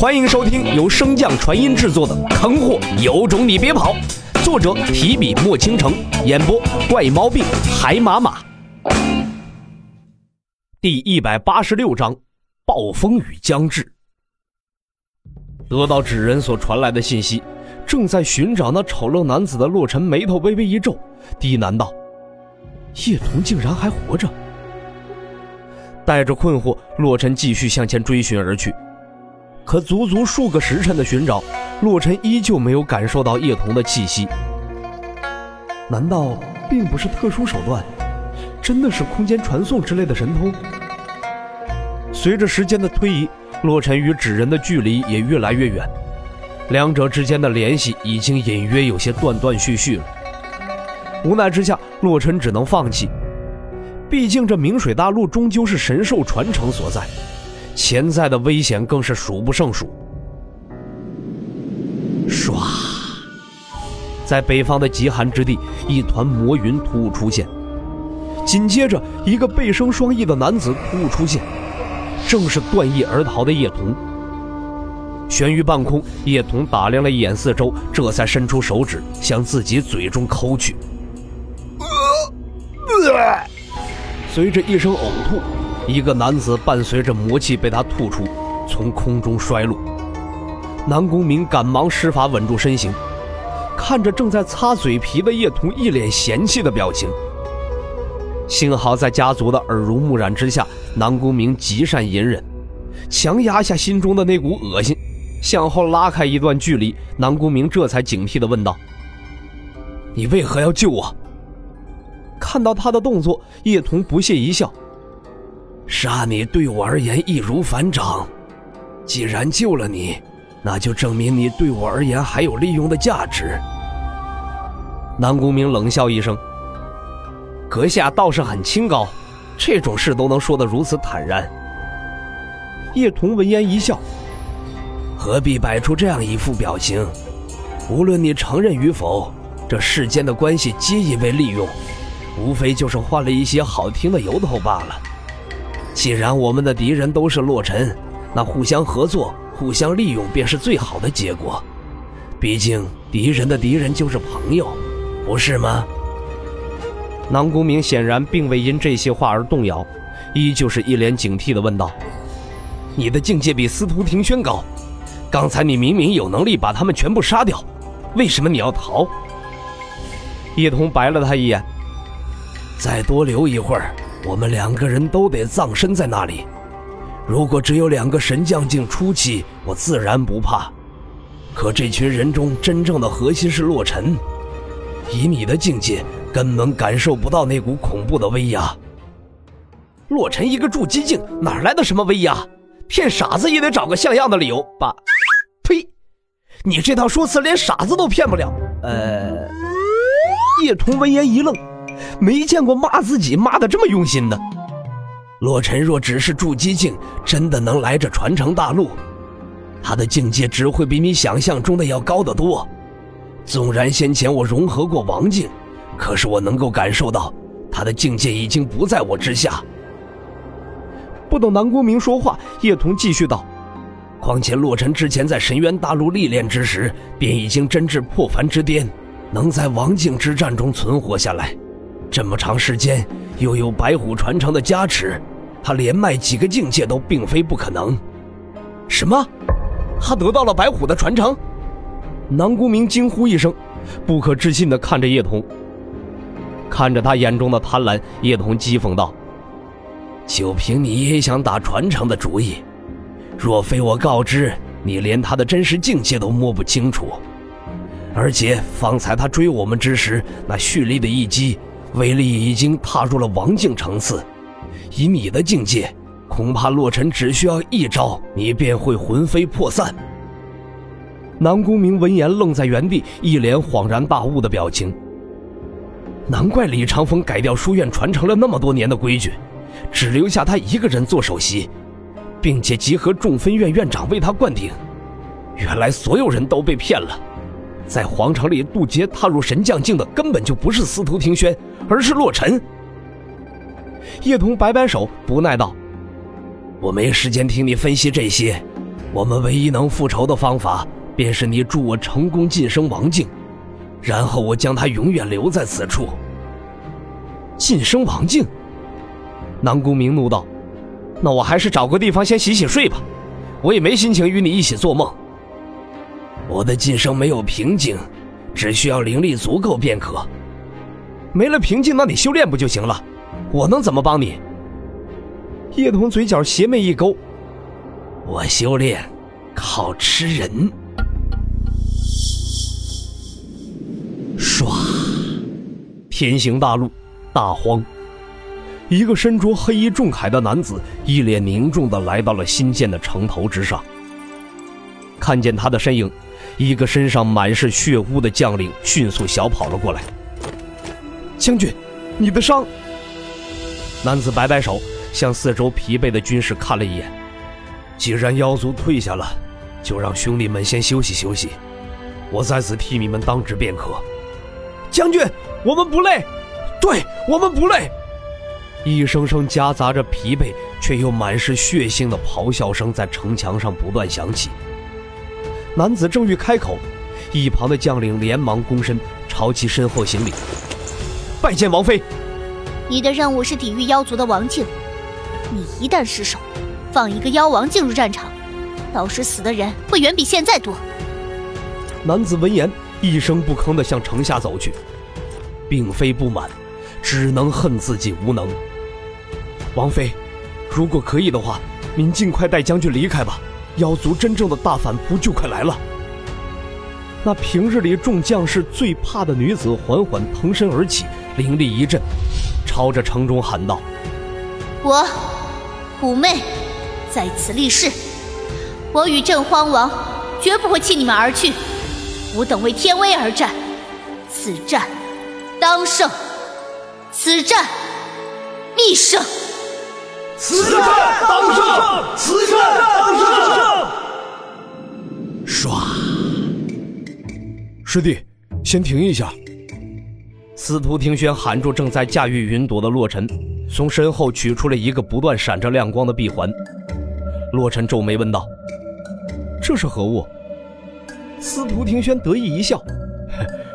欢迎收听由升降传音制作的《坑货有种你别跑》，作者提笔墨倾城，演播怪毛病海马马。第一百八十六章，暴风雨将至。得到纸人所传来的信息，正在寻找那丑陋男子的洛尘眉头微微一皱，低喃道：“叶童竟然还活着。”带着困惑，洛尘继续向前追寻而去。可足足数个时辰的寻找，洛尘依旧没有感受到叶童的气息。难道并不是特殊手段，真的是空间传送之类的神通？随着时间的推移，洛尘与纸人的距离也越来越远，两者之间的联系已经隐约有些断断续续了。无奈之下，洛尘只能放弃。毕竟这明水大陆终究是神兽传承所在。潜在的危险更是数不胜数。唰，在北方的极寒之地，一团魔云突兀出现，紧接着一个背生双翼的男子突兀出现，正是断翼而逃的叶童。悬于半空，叶童打量了一眼四周，这才伸出手指向自己嘴中抠去。随着一声呕吐。一个男子伴随着魔气被他吐出，从空中摔落。南宫明赶忙施法稳住身形，看着正在擦嘴皮的叶童，一脸嫌弃的表情。幸好在家族的耳濡目染之下，南宫明极善隐忍，强压下心中的那股恶心，向后拉开一段距离。南宫明这才警惕地问道：“你为何要救我？”看到他的动作，叶童不屑一笑。杀你对我而言易如反掌，既然救了你，那就证明你对我而言还有利用的价值。南宫明冷笑一声：“阁下倒是很清高，这种事都能说得如此坦然。”叶童闻言一笑：“何必摆出这样一副表情？无论你承认与否，这世间的关系皆因为利用，无非就是换了一些好听的由头罢了。”既然我们的敌人都是洛尘，那互相合作、互相利用便是最好的结果。毕竟敌人的敌人就是朋友，不是吗？南宫明显然并未因这些话而动摇，依旧是一脸警惕地问道：“你的境界比司徒庭轩高，刚才你明明有能力把他们全部杀掉，为什么你要逃？”叶童白了他一眼：“再多留一会儿。”我们两个人都得葬身在那里。如果只有两个神将境出气，我自然不怕。可这群人中真正的核心是洛尘，以你的境界，根本感受不到那股恐怖的威压。洛尘一个筑基境，哪来的什么威压？骗傻子也得找个像样的理由吧？呸！你这套说辞连傻子都骗不了。呃，叶童闻言一愣。没见过骂自己骂的这么用心的。洛尘若只是筑基境，真的能来这传承大陆，他的境界只会比你想象中的要高得多。纵然先前我融合过王境，可是我能够感受到，他的境界已经不在我之下。不等南宫明说话，叶童继续道：“况且洛尘之前在神渊大陆历练之时，便已经真至破凡之巅，能在王境之战中存活下来。”这么长时间，又有白虎传承的加持，他连迈几个境界都并非不可能。什么？他得到了白虎的传承？南宫明惊呼一声，不可置信地看着叶童。看着他眼中的贪婪，叶童讥讽道：“就凭你也想打传承的主意？若非我告知你，连他的真实境界都摸不清楚。而且方才他追我们之时，那蓄力的一击。”威力已经踏入了王境层次，以你的境界，恐怕洛尘只需要一招，你便会魂飞魄散。南宫明闻言愣在原地，一脸恍然大悟的表情。难怪李长风改掉书院传承了那么多年的规矩，只留下他一个人做首席，并且集合众分院院长为他灌顶。原来所有人都被骗了。在皇城里渡劫踏入神将境的根本就不是司徒庭轩，而是洛尘。叶童摆摆手，不耐道：“我没时间听你分析这些，我们唯一能复仇的方法，便是你助我成功晋升王境，然后我将他永远留在此处。晋升王境？南宫明怒道：“那我还是找个地方先洗洗睡吧，我也没心情与你一起做梦。我的晋升没有瓶颈，只需要灵力足够便可。没了瓶颈，那你修炼不就行了？我能怎么帮你？”叶童嘴角邪魅一勾：“我修炼靠吃人。”唰，天行大陆，大荒。一个身着黑衣重铠的男子，一脸凝重的来到了新建的城头之上。看见他的身影，一个身上满是血污的将领迅速小跑了过来。将军，你的伤。男子摆摆手，向四周疲惫的军士看了一眼。既然妖族退下了，就让兄弟们先休息休息，我在此替你们当值便可。将军，我们不累。对我们不累。一声声夹杂着疲惫却又满是血腥的咆哮声在城墙上不断响起。男子正欲开口，一旁的将领连忙躬身朝其身后行礼，拜见王妃。你的任务是抵御妖族的王境，你一旦失手，放一个妖王进入战场，到时死的人会远比现在多。男子闻言，一声不吭地向城下走去，并非不满，只能恨自己无能。王妃，如果可以的话，您尽快带将军离开吧。妖族真正的大反扑就快来了。那平日里众将士最怕的女子缓缓腾身而起，灵力一震，朝着城中喊道：“我，虎妹，在此立誓，我与镇荒王绝不会弃你们而去。吾等为天威而战，此战当胜，此战必胜。”此战当胜！此战当胜！唰！师弟，先停一下。司徒庭轩喊住正在驾驭云朵的洛尘，从身后取出了一个不断闪着亮光的闭环。洛尘皱眉问道：“这是何物？”司徒庭轩得意一笑：“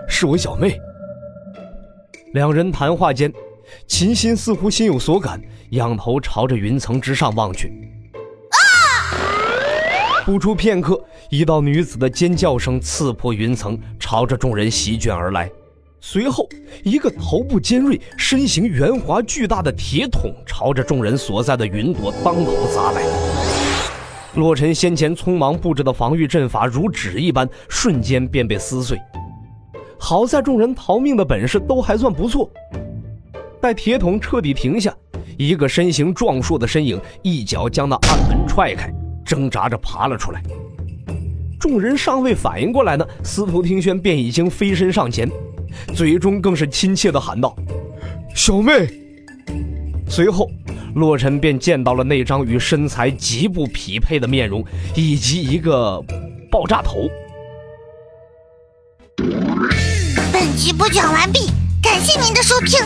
是我小妹。”两人谈话间。秦心似乎心有所感，仰头朝着云层之上望去。啊！不出片刻，一道女子的尖叫声刺破云层，朝着众人席卷而来。随后，一个头部尖锐、身形圆滑巨大的铁桶朝着众人所在的云朵当头砸来。洛尘先前匆忙布置的防御阵法如纸一般，瞬间便被撕碎。好在众人逃命的本事都还算不错。待铁桶彻底停下，一个身形壮硕的身影一脚将那暗门踹开，挣扎着爬了出来。众人尚未反应过来呢，司徒听轩便已经飞身上前，嘴中更是亲切地喊道：“小妹。”随后，洛尘便见到了那张与身材极不匹配的面容，以及一个爆炸头。本集播讲完毕，感谢您的收听。